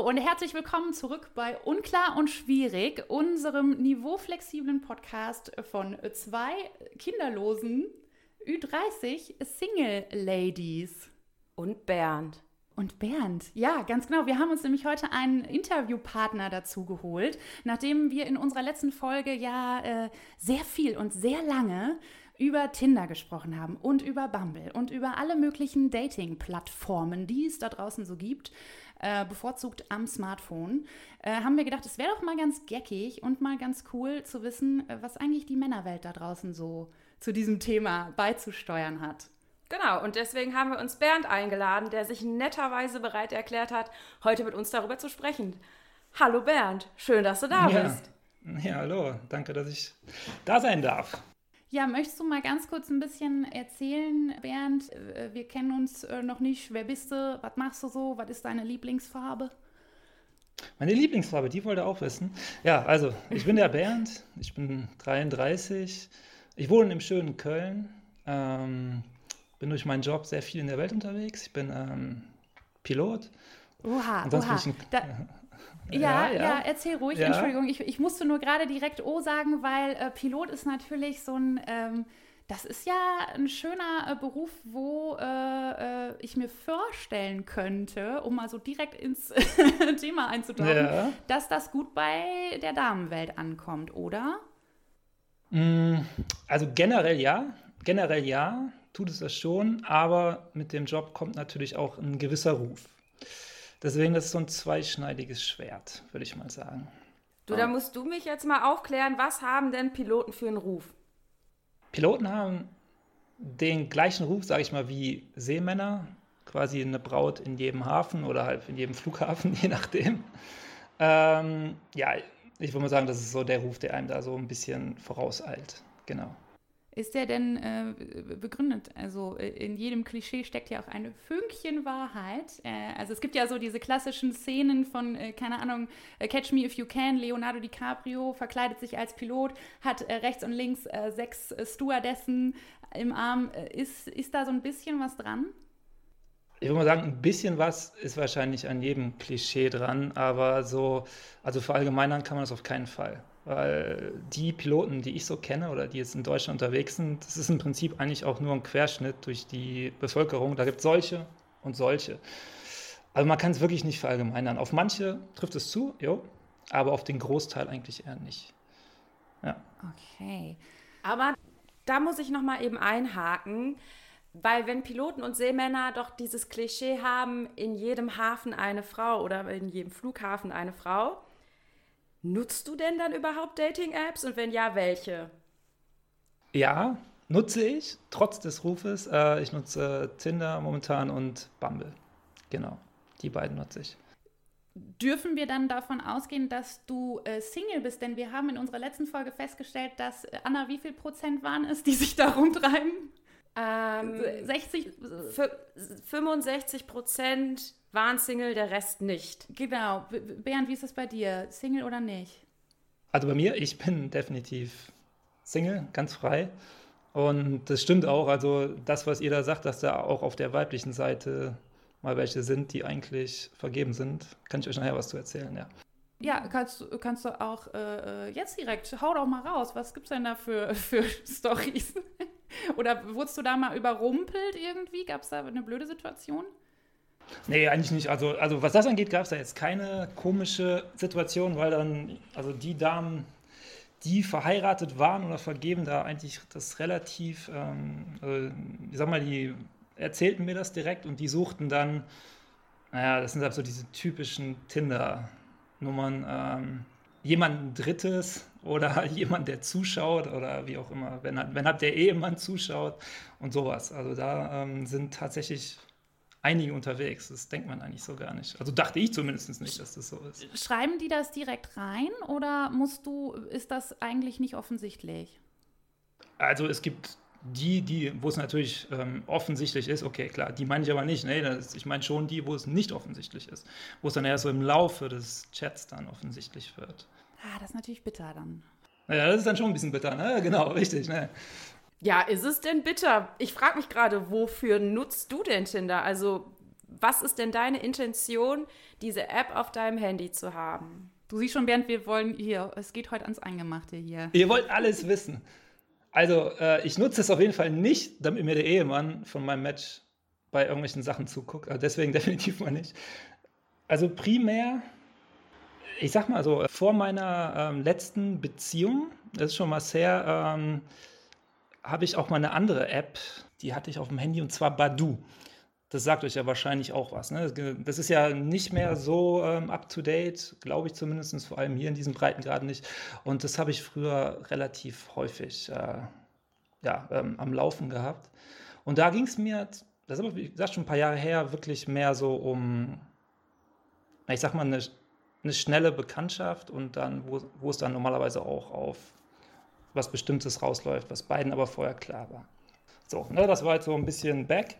Hallo und herzlich willkommen zurück bei Unklar und Schwierig, unserem niveauflexiblen Podcast von zwei kinderlosen Ü30 Single Ladies. Und Bernd. Und Bernd, ja, ganz genau. Wir haben uns nämlich heute einen Interviewpartner dazu geholt, nachdem wir in unserer letzten Folge ja äh, sehr viel und sehr lange über Tinder gesprochen haben und über Bumble und über alle möglichen Dating-Plattformen, die es da draußen so gibt, äh, bevorzugt am Smartphone, äh, haben wir gedacht, es wäre doch mal ganz geckig und mal ganz cool zu wissen, äh, was eigentlich die Männerwelt da draußen so zu diesem Thema beizusteuern hat. Genau, und deswegen haben wir uns Bernd eingeladen, der sich netterweise bereit erklärt hat, heute mit uns darüber zu sprechen. Hallo Bernd, schön, dass du da ja. bist. Ja, hallo, danke, dass ich da sein darf. Ja, möchtest du mal ganz kurz ein bisschen erzählen, Bernd? Äh, wir kennen uns äh, noch nicht. Wer bist du? Was machst du so? Was ist deine Lieblingsfarbe? Meine Lieblingsfarbe, die wollte auch wissen. Ja, also ich bin der Bernd, ich bin 33, ich wohne im schönen Köln, ähm, bin durch meinen Job sehr viel in der Welt unterwegs. Ich bin ähm, Pilot. Oha, oha. Ich ein, da, ja, ja, ja, erzähl ruhig. Ja. Entschuldigung, ich, ich musste nur gerade direkt O sagen, weil äh, Pilot ist natürlich so ein, ähm, das ist ja ein schöner äh, Beruf, wo äh, äh ich mir vorstellen könnte, um mal so direkt ins Thema einzutauchen, ja. dass das gut bei der Damenwelt ankommt, oder? Mm, also generell ja, generell ja, tut es das schon, aber mit dem Job kommt natürlich auch ein gewisser Ruf. Deswegen ist es so ein zweischneidiges Schwert, würde ich mal sagen. Du, da musst du mich jetzt mal aufklären, was haben denn Piloten für einen Ruf? Piloten haben den gleichen Ruf, sage ich mal, wie Seemänner, quasi eine Braut in jedem Hafen oder halt in jedem Flughafen, je nachdem. Ähm, ja, ich würde mal sagen, das ist so der Ruf, der einem da so ein bisschen vorauseilt. Genau. Ist der denn äh, begründet? Also äh, in jedem Klischee steckt ja auch eine Fünkchen Wahrheit. Äh, also es gibt ja so diese klassischen Szenen von, äh, keine Ahnung, äh, Catch Me If You Can, Leonardo DiCaprio verkleidet sich als Pilot, hat äh, rechts und links sechs Stewardessen im Arm. ist, ist da so ein bisschen was dran? Ich würde mal sagen, ein bisschen was ist wahrscheinlich an jedem Klischee dran, aber so, also verallgemeinern kann man das auf keinen Fall. Weil die Piloten, die ich so kenne oder die jetzt in Deutschland unterwegs sind, das ist im Prinzip eigentlich auch nur ein Querschnitt durch die Bevölkerung. Da gibt es solche und solche. Also man kann es wirklich nicht verallgemeinern. Auf manche trifft es zu, jo, aber auf den Großteil eigentlich eher nicht. Ja. Okay. Aber da muss ich noch mal eben einhaken, weil wenn Piloten und Seemänner doch dieses Klischee haben, in jedem Hafen eine Frau oder in jedem Flughafen eine Frau, Nutzt du denn dann überhaupt Dating-Apps und wenn ja, welche? Ja, nutze ich, trotz des Rufes. Äh, ich nutze Tinder momentan und Bumble. Genau, die beiden nutze ich. Dürfen wir dann davon ausgehen, dass du äh, Single bist? Denn wir haben in unserer letzten Folge festgestellt, dass, äh, Anna, wie viel Prozent waren es, die sich da rumtreiben? Ähm, 60, 65 Prozent waren Single, der Rest nicht. Genau. Bernd, wie ist das bei dir? Single oder nicht? Also bei mir, ich bin definitiv Single, ganz frei. Und das stimmt auch. Also das, was ihr da sagt, dass da auch auf der weiblichen Seite mal welche sind, die eigentlich vergeben sind, kann ich euch nachher was zu erzählen, ja. Ja, kannst, kannst du auch äh, äh jetzt direkt, hau doch mal raus, was gibt es denn da für, für Storys? Oder wurdest du da mal überrumpelt irgendwie? Gab es da eine blöde Situation? Nee, eigentlich nicht. Also, also was das angeht, gab es da jetzt keine komische Situation, weil dann, also die Damen, die verheiratet waren oder vergeben, da eigentlich das relativ, ähm, also, ich sag mal, die erzählten mir das direkt und die suchten dann, naja, das sind halt so diese typischen Tinder-Nummern, ähm, jemanden Drittes oder jemand, der zuschaut oder wie auch immer, wenn, wenn halt der Ehemann zuschaut und sowas. Also da ähm, sind tatsächlich einige unterwegs. Das denkt man eigentlich so gar nicht. Also dachte ich zumindest nicht, dass das so ist. Schreiben die das direkt rein oder musst du, ist das eigentlich nicht offensichtlich? Also es gibt die, die, wo es natürlich ähm, offensichtlich ist, okay, klar, die meine ich aber nicht. Nee, das, ich meine schon die, wo es nicht offensichtlich ist. Wo es dann eher so im Laufe des Chats dann offensichtlich wird. Ah, das ist natürlich bitter dann. Ja, das ist dann schon ein bisschen bitter, ne? Genau, richtig, ne? Ja, ist es denn bitter? Ich frage mich gerade, wofür nutzt du denn Tinder? Also, Was ist denn deine Intention, diese App auf deinem Handy zu haben? Du siehst schon, Bernd, wir wollen hier, es geht heute ans Eingemachte hier. Ihr wollt alles wissen. Also, äh, ich nutze es auf jeden Fall nicht, damit mir der Ehemann von meinem Match bei irgendwelchen Sachen zuguckt. Also deswegen definitiv mal nicht. Also primär, ich sag mal so, vor meiner ähm, letzten Beziehung, das ist schon mal sehr, ähm, habe ich auch mal eine andere App, die hatte ich auf dem Handy und zwar Badu. Das sagt euch ja wahrscheinlich auch was. Ne? Das ist ja nicht mehr so ähm, up-to-date, glaube ich zumindest, vor allem hier in diesem Breitengrad nicht. Und das habe ich früher relativ häufig äh, ja, ähm, am Laufen gehabt. Und da ging es mir, das ist aber, wie gesagt, schon ein paar Jahre her, wirklich mehr so um, ich sag mal, eine, eine schnelle Bekanntschaft und dann, wo, wo es dann normalerweise auch auf was Bestimmtes rausläuft, was beiden aber vorher klar war. So, ne, das war jetzt so ein bisschen back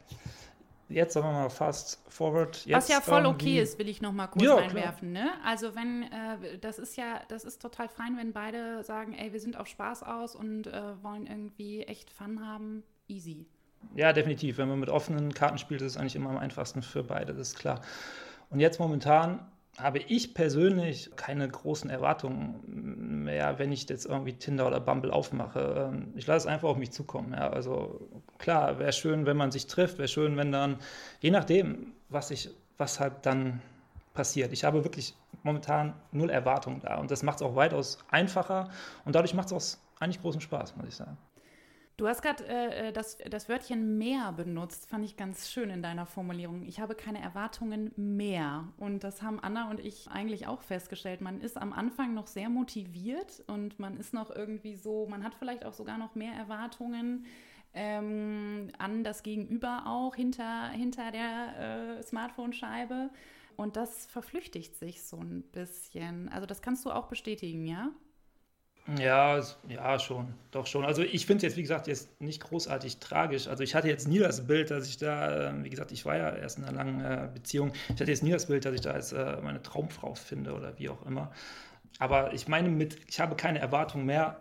jetzt sagen wir mal fast forward. Jetzt Was ja voll okay ist, will ich noch mal kurz ja, einwerfen. Ne? Also wenn, äh, das ist ja, das ist total fein, wenn beide sagen, ey, wir sind auf Spaß aus und äh, wollen irgendwie echt Fun haben, easy. Ja, definitiv. Wenn man mit offenen Karten spielt, ist es eigentlich immer am einfachsten für beide, das ist klar. Und jetzt momentan habe ich persönlich keine großen Erwartungen mehr, wenn ich jetzt irgendwie Tinder oder Bumble aufmache. Ähm, ich lasse es einfach auf mich zukommen. Ja. Also klar, wäre schön, wenn man sich trifft, wäre schön, wenn dann, je nachdem, was ich, was halt dann passiert. Ich habe wirklich momentan null Erwartungen da und das macht es auch weitaus einfacher und dadurch macht es auch eigentlich großen Spaß, muss ich sagen. Du hast gerade äh, äh, das, das Wörtchen mehr benutzt, fand ich ganz schön in deiner Formulierung. Ich habe keine Erwartungen mehr. Und das haben Anna und ich eigentlich auch festgestellt. Man ist am Anfang noch sehr motiviert und man ist noch irgendwie so, man hat vielleicht auch sogar noch mehr Erwartungen. Ähm, an das Gegenüber auch hinter, hinter der äh, Smartphone-Scheibe. Und das verflüchtigt sich so ein bisschen. Also das kannst du auch bestätigen, ja? Ja, ja, schon. Doch schon. Also ich finde es jetzt, wie gesagt, jetzt nicht großartig tragisch. Also ich hatte jetzt nie das Bild, dass ich da, ähm, wie gesagt, ich war ja erst in einer langen äh, Beziehung. Ich hatte jetzt nie das Bild, dass ich da als äh, meine Traumfrau finde oder wie auch immer. Aber ich meine mit, ich habe keine Erwartung mehr.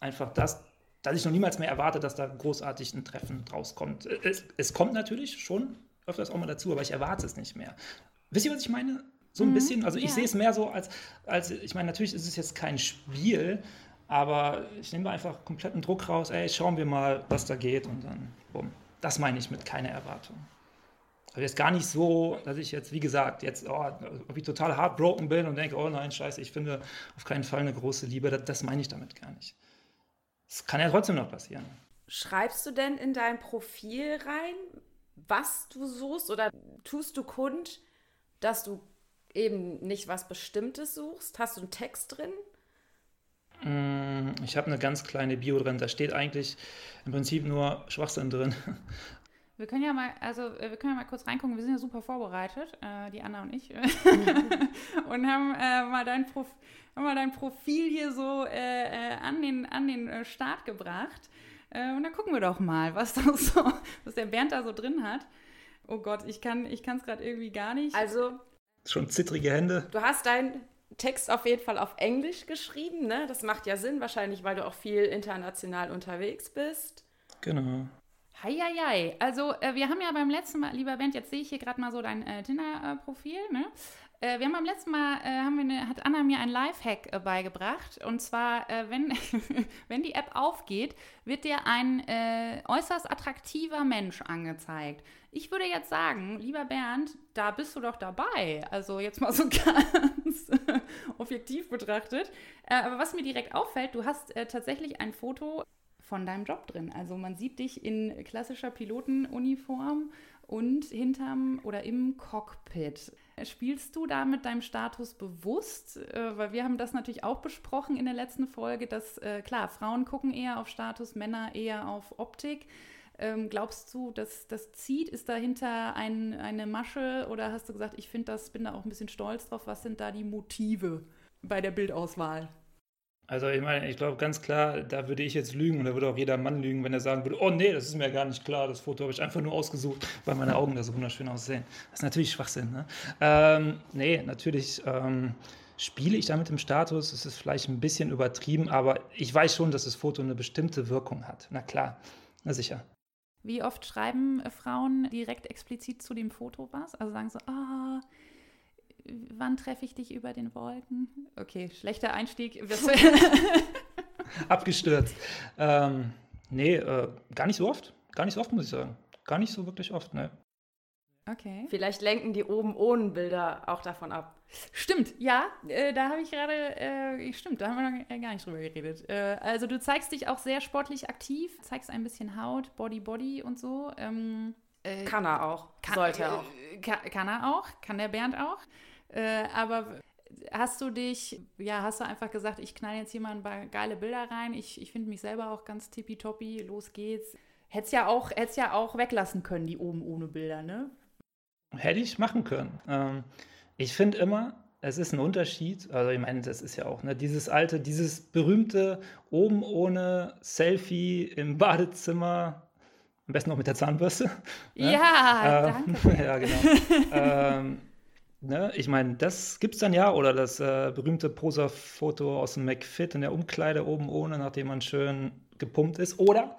Einfach das, dass ich noch niemals mehr erwarte, dass da großartig ein Treffen draus kommt. Äh, es, es kommt natürlich schon öfters auch mal dazu, aber ich erwarte es nicht mehr. Wisst ihr, was ich meine? So ein mhm, bisschen. Also ich ja. sehe es mehr so als, als, ich meine, natürlich ist es jetzt kein Spiel, aber ich nehme einfach kompletten Druck raus, ey, schauen wir mal, was da geht und dann, bumm. Das meine ich mit keine Erwartung. Also jetzt gar nicht so, dass ich jetzt, wie gesagt, jetzt oh, irgendwie total heartbroken bin und denke, oh nein, scheiße, ich finde auf keinen Fall eine große Liebe. Das, das meine ich damit gar nicht. Das kann ja trotzdem noch passieren. Schreibst du denn in dein Profil rein, was du suchst oder tust du kund, dass du eben nicht was Bestimmtes suchst? Hast du einen Text drin? Mm, ich habe eine ganz kleine Bio drin. Da steht eigentlich im Prinzip nur Schwachsinn drin. Wir können ja mal, also äh, wir können ja mal kurz reingucken. Wir sind ja super vorbereitet, äh, die Anna und ich, und haben, äh, mal dein Prof haben mal dein Profil hier so äh, äh an den, an den äh, Start gebracht. und dann gucken wir doch mal, was, da so, was der Bernd da so drin hat. Oh Gott, ich kann es gerade irgendwie gar nicht. Also Schon zittrige Hände. Du hast deinen Text auf jeden Fall auf Englisch geschrieben, ne? Das macht ja Sinn, wahrscheinlich, weil du auch viel international unterwegs bist. Genau. Heieiei. Also, äh, wir haben ja beim letzten Mal, lieber Bent, jetzt sehe ich hier gerade mal so dein äh, Tinder-Profil, ne? Äh, wir haben beim letzten Mal, äh, haben wir eine, hat Anna mir ein Lifehack äh, beigebracht. Und zwar, äh, wenn, wenn die App aufgeht, wird dir ein äh, äußerst attraktiver Mensch angezeigt. Ich würde jetzt sagen, lieber Bernd, da bist du doch dabei. Also jetzt mal so ganz objektiv betrachtet. Äh, aber was mir direkt auffällt, du hast tatsächlich ein Foto von deinem Job drin. Also man sieht dich in klassischer Pilotenuniform und hinterm oder im Cockpit. Spielst du da mit deinem Status bewusst? Äh, weil wir haben das natürlich auch besprochen in der letzten Folge, dass äh, klar, Frauen gucken eher auf Status, Männer eher auf Optik. Ähm, glaubst du, dass das zieht? Ist dahinter ein, eine Masche oder hast du gesagt, ich finde das, bin da auch ein bisschen stolz drauf? Was sind da die Motive bei der Bildauswahl? Also ich meine, ich glaube ganz klar, da würde ich jetzt lügen und da würde auch jeder Mann lügen, wenn er sagen würde, oh nee, das ist mir gar nicht klar, das Foto habe ich einfach nur ausgesucht, weil meine Augen da so wunderschön aussehen. Das ist natürlich Schwachsinn. Ne? Ähm, nee, natürlich ähm, spiele ich da mit dem Status, es ist vielleicht ein bisschen übertrieben, aber ich weiß schon, dass das Foto eine bestimmte Wirkung hat. Na klar, na sicher. Wie oft schreiben äh, Frauen direkt explizit zu dem Foto was? Also sagen so, ah, oh, wann treffe ich dich über den Wolken? Okay, schlechter Einstieg. Abgestürzt. Ähm, nee, äh, gar nicht so oft. Gar nicht so oft, muss ich sagen. Gar nicht so wirklich oft, ne. Okay. Vielleicht lenken die oben ohne Bilder auch davon ab. Stimmt, ja, äh, da habe ich gerade, äh, stimmt, da haben wir noch gar nicht drüber geredet. Äh, also du zeigst dich auch sehr sportlich aktiv, zeigst ein bisschen Haut, Body, Body und so. Ähm, äh, kann er auch, kann, sollte er auch. Äh, kann, kann, er auch, kann der Bernd auch. Äh, aber hast du dich, ja, hast du einfach gesagt, ich knall jetzt hier mal ein paar geile Bilder rein, ich, ich finde mich selber auch ganz tippitoppi, los geht's. Hättest ja auch, ja auch weglassen können, die oben ohne Bilder, ne? Hätte ich machen können. Ähm, ich finde immer, es ist ein Unterschied. Also ich meine, das ist ja auch ne, dieses alte, dieses berühmte oben ohne Selfie im Badezimmer, am besten noch mit der Zahnbürste. Ne? Ja, äh, danke. ja, genau. ähm, ne, ich meine, das gibt es dann ja. Oder das äh, berühmte Poserfoto aus dem McFit in der Umkleide oben ohne, nachdem man schön gepumpt ist. Oder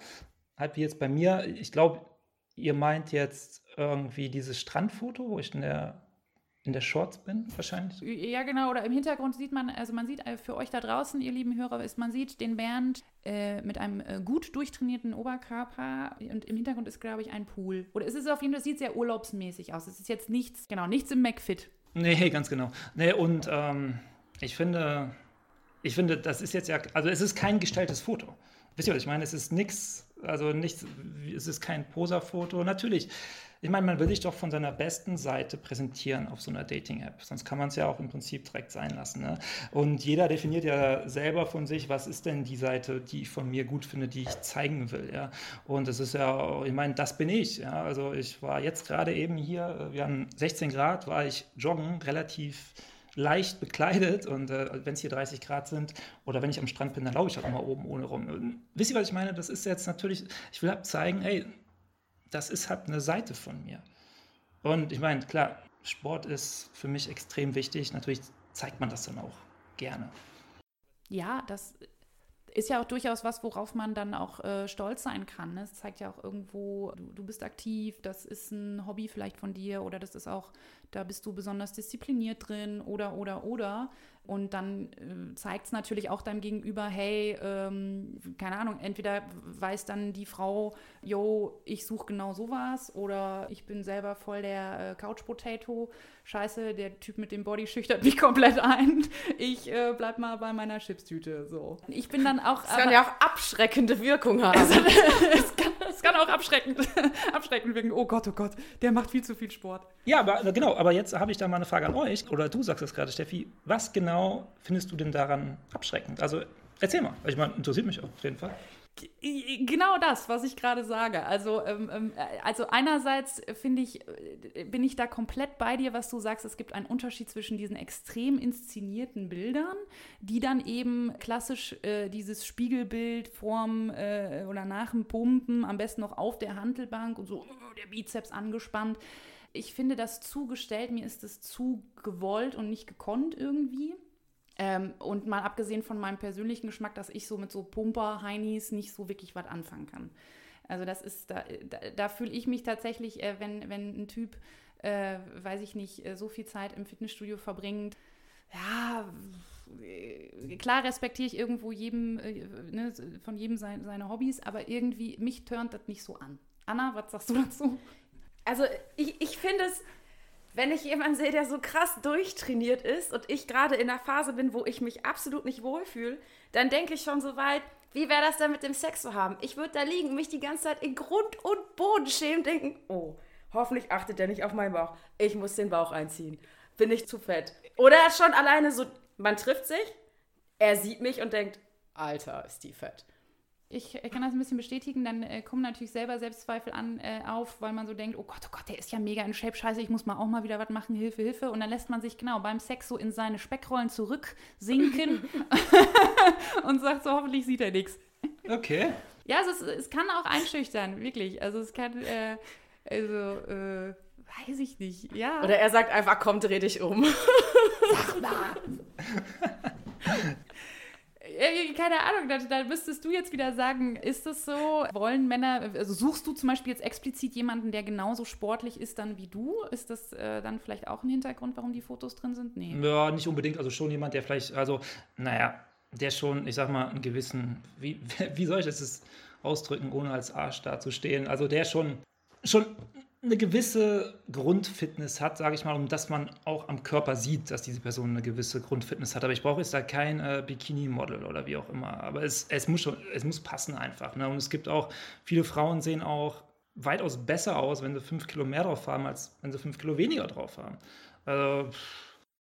halt wie jetzt bei mir, ich glaube, ihr meint jetzt irgendwie dieses Strandfoto, wo ich in der in der Shorts bin, wahrscheinlich. Ja, genau. Oder im Hintergrund sieht man, also man sieht äh, für euch da draußen, ihr lieben Hörer, ist, man sieht den Bernd äh, mit einem äh, gut durchtrainierten Oberkörper und im Hintergrund ist, glaube ich, ein Pool. Oder es ist auf jeden Fall, es sieht sehr urlaubsmäßig aus. Es ist jetzt nichts, genau, nichts im McFit. Nee, ganz genau. Nee, und ähm, ich finde, ich finde, das ist jetzt ja, also es ist kein gestelltes Foto. Wisst ihr, was ich meine? Es ist nichts, also nichts, es ist kein Poserfoto. Natürlich ich meine, man will sich doch von seiner besten Seite präsentieren auf so einer Dating-App. Sonst kann man es ja auch im Prinzip direkt sein lassen. Ne? Und jeder definiert ja selber von sich, was ist denn die Seite, die ich von mir gut finde, die ich zeigen will. Ja? Und es ist ja, ich meine, das bin ich. Ja? Also ich war jetzt gerade eben hier, wir haben 16 Grad, war ich joggen, relativ leicht bekleidet und äh, wenn es hier 30 Grad sind oder wenn ich am Strand bin, dann laufe ich halt mal oben ohne rum. Und wisst ihr, was ich meine? Das ist jetzt natürlich, ich will halt zeigen, ey, das ist halt eine Seite von mir. Und ich meine, klar, Sport ist für mich extrem wichtig. Natürlich zeigt man das dann auch gerne. Ja, das ist ja auch durchaus was, worauf man dann auch äh, stolz sein kann. Ne? Es zeigt ja auch irgendwo, du, du, bist aktiv, das ist ein Hobby vielleicht von dir oder das ist auch, da bist du besonders diszipliniert drin oder, oder, oder. Und dann äh, zeigt es natürlich auch deinem Gegenüber, hey, ähm, keine Ahnung, entweder weiß dann die Frau, yo, ich suche genau sowas oder ich bin selber voll der äh, Couch-Potato. Scheiße, der Typ mit dem Body schüchtert mich komplett ein. Ich äh, bleib mal bei meiner Chipstüte. So. Ich bin dann auch. Das kann ja auch abschreckende Wirkung haben. Also, es, kann, es kann auch abschreckend, abschreckend wirken. Oh Gott, oh Gott, der macht viel zu viel Sport. Ja, aber genau, aber jetzt habe ich da mal eine Frage an euch, oder du sagst es gerade, Steffi. Was genau findest du denn daran abschreckend? Also erzähl mal, ich meine, interessiert mich auf jeden Fall. Genau das, was ich gerade sage. Also, ähm, ähm, also einerseits finde ich, äh, bin ich da komplett bei dir, was du sagst. Es gibt einen Unterschied zwischen diesen extrem inszenierten Bildern, die dann eben klassisch äh, dieses Spiegelbild vorm äh, oder nach dem Pumpen, am besten noch auf der Handelbank und so äh, der Bizeps angespannt ich finde das zugestellt, mir ist es zu gewollt und nicht gekonnt irgendwie. Ähm, und mal abgesehen von meinem persönlichen Geschmack, dass ich so mit so Pumper-Heinis nicht so wirklich was anfangen kann. Also das ist, da, da, da fühle ich mich tatsächlich, äh, wenn, wenn ein Typ, äh, weiß ich nicht, äh, so viel Zeit im Fitnessstudio verbringt, ja, äh, klar respektiere ich irgendwo jedem, äh, ne, von jedem sein, seine Hobbys, aber irgendwie, mich turnt das nicht so an. Anna, was sagst du dazu? Also ich, ich finde es, wenn ich jemanden sehe, der so krass durchtrainiert ist und ich gerade in einer Phase bin, wo ich mich absolut nicht wohlfühle, dann denke ich schon so weit, wie wäre das dann mit dem Sex zu haben? Ich würde da liegen, mich die ganze Zeit in Grund und Boden schämen, denken, oh, hoffentlich achtet er nicht auf meinen Bauch. Ich muss den Bauch einziehen. Bin ich zu fett. Oder schon alleine so, man trifft sich, er sieht mich und denkt, Alter, ist die fett ich kann das ein bisschen bestätigen, dann äh, kommen natürlich selber Selbstzweifel an, äh, auf, weil man so denkt, oh Gott, oh Gott, der ist ja mega in Shape, scheiße, ich muss mal auch mal wieder was machen, Hilfe, Hilfe. Und dann lässt man sich genau beim Sex so in seine Speckrollen zurücksinken und sagt so, hoffentlich sieht er nichts. Okay. Ja, also es, es, kann auch einschüchtern, wirklich. Also es kann, äh, also, äh, weiß ich nicht, ja. Oder er sagt einfach, komm, dreh dich um. Sag mal. keine Ahnung, da, da, müsstest du jetzt wieder sagen, ist das so? Wollen Männer, also suchst du zum Beispiel jetzt explizit jemanden, der genauso sportlich ist dann wie du? Ist das äh, dann vielleicht auch ein Hintergrund, warum die Fotos drin sind? Nee. Ja, nicht unbedingt. Also schon jemand, der vielleicht, also, naja, der schon, ich sag mal, einen gewissen, wie, wie soll ich das ausdrücken, ohne als Arsch dazustehen? Also der schon, schon eine gewisse Grundfitness hat, sage ich mal, um dass man auch am Körper sieht, dass diese Person eine gewisse Grundfitness hat. Aber ich brauche jetzt da kein äh, Bikini-Model oder wie auch immer. Aber es, es, muss, schon, es muss passen einfach. Ne? Und es gibt auch, viele Frauen sehen auch weitaus besser aus, wenn sie fünf Kilo mehr drauf haben, als wenn sie fünf Kilo weniger drauf haben. Also,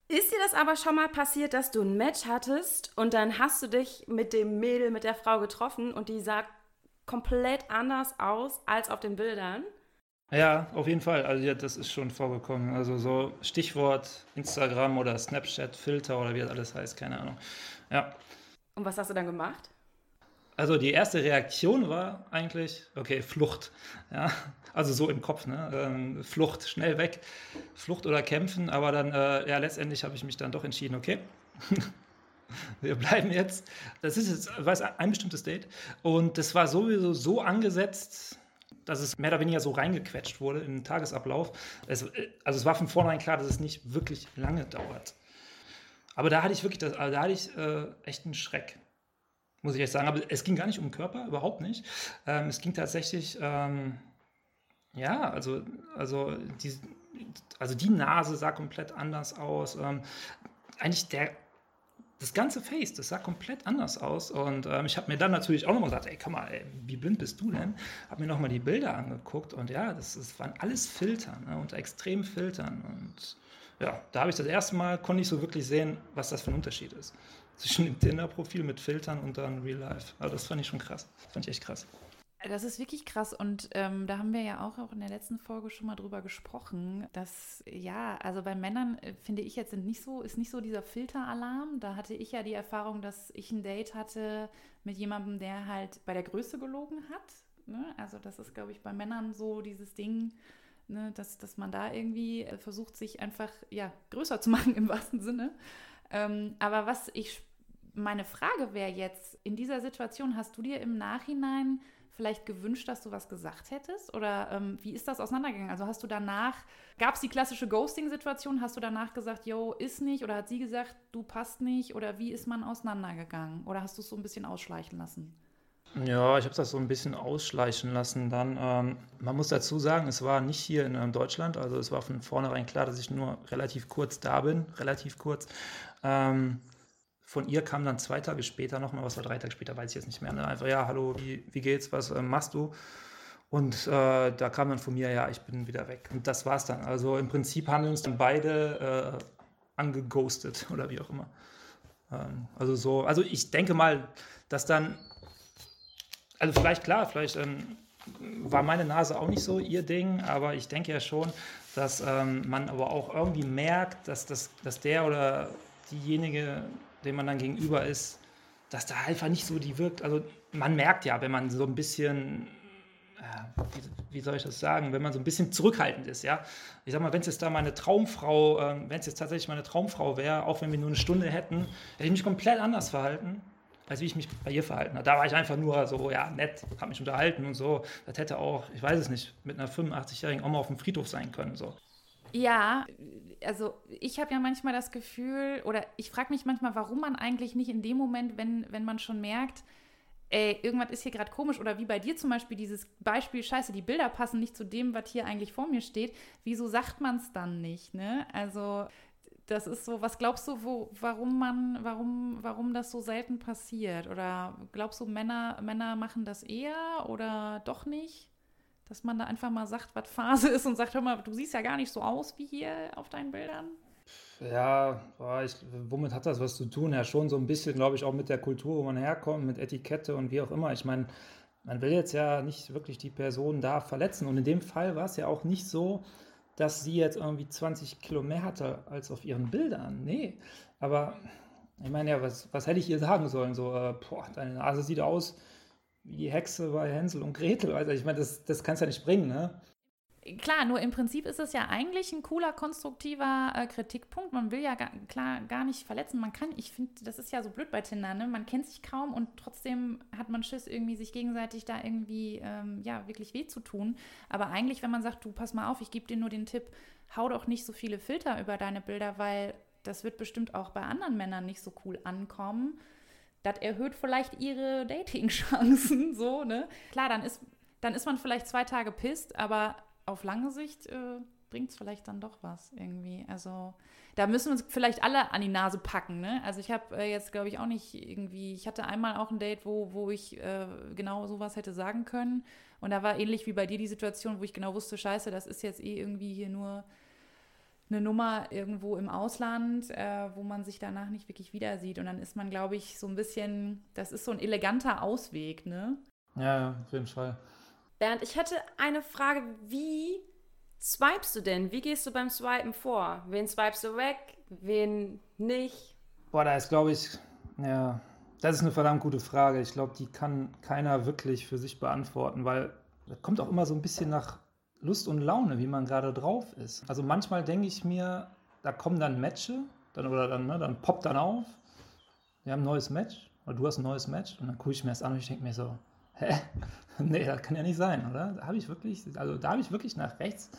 ist dir das aber schon mal passiert, dass du ein Match hattest und dann hast du dich mit dem Mädel, mit der Frau getroffen und die sah komplett anders aus als auf den Bildern? Ja, auf jeden Fall. Also ja, das ist schon vorgekommen. Also so Stichwort Instagram oder Snapchat, Filter oder wie das alles heißt, keine Ahnung. Ja. Und was hast du dann gemacht? Also die erste Reaktion war eigentlich, okay, Flucht. Ja, also so im Kopf, ne? Ähm, Flucht, schnell weg, Flucht oder kämpfen. Aber dann, äh, ja, letztendlich habe ich mich dann doch entschieden, okay. Wir bleiben jetzt. Das ist jetzt weiß, ein bestimmtes Date. Und das war sowieso so angesetzt, dass es mehr oder weniger so reingequetscht wurde den Tagesablauf. Es, also es war von vornherein klar, dass es nicht wirklich lange dauert. Aber da hatte ich wirklich, das, da hatte ich äh, echt einen Schreck, muss ich echt sagen. Aber es ging gar nicht um den Körper, überhaupt nicht. Ähm, es ging tatsächlich, ähm, ja, also, also, die, also die Nase sah komplett anders aus. Ähm, eigentlich der das ganze Face, das sah komplett anders aus. Und ähm, ich habe mir dann natürlich auch nochmal gesagt, ey, komm mal, ey, wie blind bist du denn? Habe mir nochmal die Bilder angeguckt und ja, das, das waren alles Filter, ne, unter extremen Filtern. Und ja, da habe ich das erste Mal, konnte ich so wirklich sehen, was das für ein Unterschied ist. Zwischen dem Tinder-Profil mit Filtern und dann Real Life. Also das fand ich schon krass. Das fand ich echt krass. Das ist wirklich krass und ähm, da haben wir ja auch, auch in der letzten Folge schon mal drüber gesprochen, dass ja, also bei Männern äh, finde ich jetzt nicht so, ist nicht so dieser Filteralarm. Da hatte ich ja die Erfahrung, dass ich ein Date hatte mit jemandem, der halt bei der Größe gelogen hat. Ne? Also das ist, glaube ich, bei Männern so dieses Ding, ne, dass, dass man da irgendwie äh, versucht, sich einfach ja, größer zu machen im wahrsten Sinne. Ähm, aber was ich, meine Frage wäre jetzt, in dieser Situation hast du dir im Nachhinein vielleicht gewünscht, dass du was gesagt hättest? Oder ähm, wie ist das auseinandergegangen? Also hast du danach, gab es die klassische Ghosting-Situation? Hast du danach gesagt, yo, ist nicht? Oder hat sie gesagt, du passt nicht? Oder wie ist man auseinandergegangen? Oder hast du es so ein bisschen ausschleichen lassen? Ja, ich habe das so ein bisschen ausschleichen lassen dann. Ähm, man muss dazu sagen, es war nicht hier in ähm, Deutschland, also es war von vornherein klar, dass ich nur relativ kurz da bin, relativ kurz. Ähm, von ihr kam dann zwei Tage später nochmal, was war drei Tage später, weiß ich jetzt nicht mehr. Ne? Einfach, ja, hallo, wie, wie geht's, was äh, machst du? Und äh, da kam dann von mir, ja, ich bin wieder weg. Und das war's dann. Also im Prinzip haben wir uns dann beide äh, angeghostet oder wie auch immer. Ähm, also so, also ich denke mal, dass dann, also vielleicht klar, vielleicht ähm, war meine Nase auch nicht so ihr Ding, aber ich denke ja schon, dass ähm, man aber auch irgendwie merkt, dass, das, dass der oder diejenige dem man dann gegenüber ist, dass da einfach nicht so die wirkt. Also man merkt ja, wenn man so ein bisschen, äh, wie, wie, soll ich das sagen, wenn man so ein bisschen zurückhaltend ist, ja. Ich sag mal, wenn es jetzt da meine Traumfrau, äh, wenn es jetzt tatsächlich meine Traumfrau wäre, auch wenn wir nur eine Stunde hätten, hätte ich mich komplett anders verhalten, als wie ich mich bei ihr verhalten habe. Da war ich einfach nur so, ja, nett, habe mich unterhalten und so. Das hätte auch, ich weiß es nicht, mit einer 85-jährigen Oma auf dem Friedhof sein können, so. Ja, also ich habe ja manchmal das Gefühl, oder ich frage mich manchmal, warum man eigentlich nicht in dem Moment, wenn, wenn man schon merkt, ey, irgendwas ist hier gerade komisch, oder wie bei dir zum Beispiel dieses Beispiel, scheiße, die Bilder passen nicht zu dem, was hier eigentlich vor mir steht, wieso sagt man es dann nicht, ne? Also das ist so, was glaubst du, wo, warum man, warum, warum das so selten passiert? Oder glaubst du, Männer, Männer machen das eher oder doch nicht? Dass man da einfach mal sagt, was Phase ist und sagt, hör mal, du siehst ja gar nicht so aus wie hier auf deinen Bildern. Ja, ich, womit hat das was zu tun? Ja, schon so ein bisschen, glaube ich, auch mit der Kultur, wo man herkommt, mit Etikette und wie auch immer. Ich meine, man will jetzt ja nicht wirklich die Person da verletzen. Und in dem Fall war es ja auch nicht so, dass sie jetzt irgendwie 20 Kilo mehr hatte als auf ihren Bildern. Nee, aber ich meine ja, was, was hätte ich ihr sagen sollen? So, äh, boah, deine Nase sieht aus wie die Hexe bei Hänsel und Gretel. Also ich meine, das, das kannst du ja nicht bringen, ne? Klar, nur im Prinzip ist es ja eigentlich ein cooler, konstruktiver äh, Kritikpunkt. Man will ja gar, klar gar nicht verletzen. Man kann, ich finde, das ist ja so blöd bei Tinder, ne? Man kennt sich kaum und trotzdem hat man Schiss, irgendwie sich gegenseitig da irgendwie, ähm, ja, wirklich weh zu tun. Aber eigentlich, wenn man sagt, du, pass mal auf, ich gebe dir nur den Tipp, hau doch nicht so viele Filter über deine Bilder, weil das wird bestimmt auch bei anderen Männern nicht so cool ankommen. Das erhöht vielleicht ihre Dating-Chancen, so, ne? Klar, dann ist, dann ist man vielleicht zwei Tage pisst, aber auf lange Sicht äh, bringt es vielleicht dann doch was irgendwie. Also da müssen wir uns vielleicht alle an die Nase packen. Ne? Also ich habe äh, jetzt, glaube ich, auch nicht irgendwie, ich hatte einmal auch ein Date, wo, wo ich äh, genau sowas hätte sagen können. Und da war ähnlich wie bei dir die Situation, wo ich genau wusste, scheiße, das ist jetzt eh irgendwie hier nur eine Nummer irgendwo im Ausland, äh, wo man sich danach nicht wirklich wieder sieht. Und dann ist man, glaube ich, so ein bisschen, das ist so ein eleganter Ausweg, ne? Ja, auf jeden Fall. Bernd, ich hätte eine Frage. Wie swipest du denn? Wie gehst du beim Swipen vor? Wen swipest du weg? Wen nicht? Boah, da ist, glaube ich, ja, das ist eine verdammt gute Frage. Ich glaube, die kann keiner wirklich für sich beantworten, weil das kommt auch immer so ein bisschen nach Lust und Laune, wie man gerade drauf ist. Also manchmal denke ich mir, da kommen dann Matches, dann, oder dann, ne, dann poppt dann auf, wir haben ein neues Match, oder du hast ein neues Match, und dann gucke ich mir das an und ich denke mir so, hä? nee, das kann ja nicht sein, oder? Da habe ich wirklich, also da habe ich wirklich nach rechts.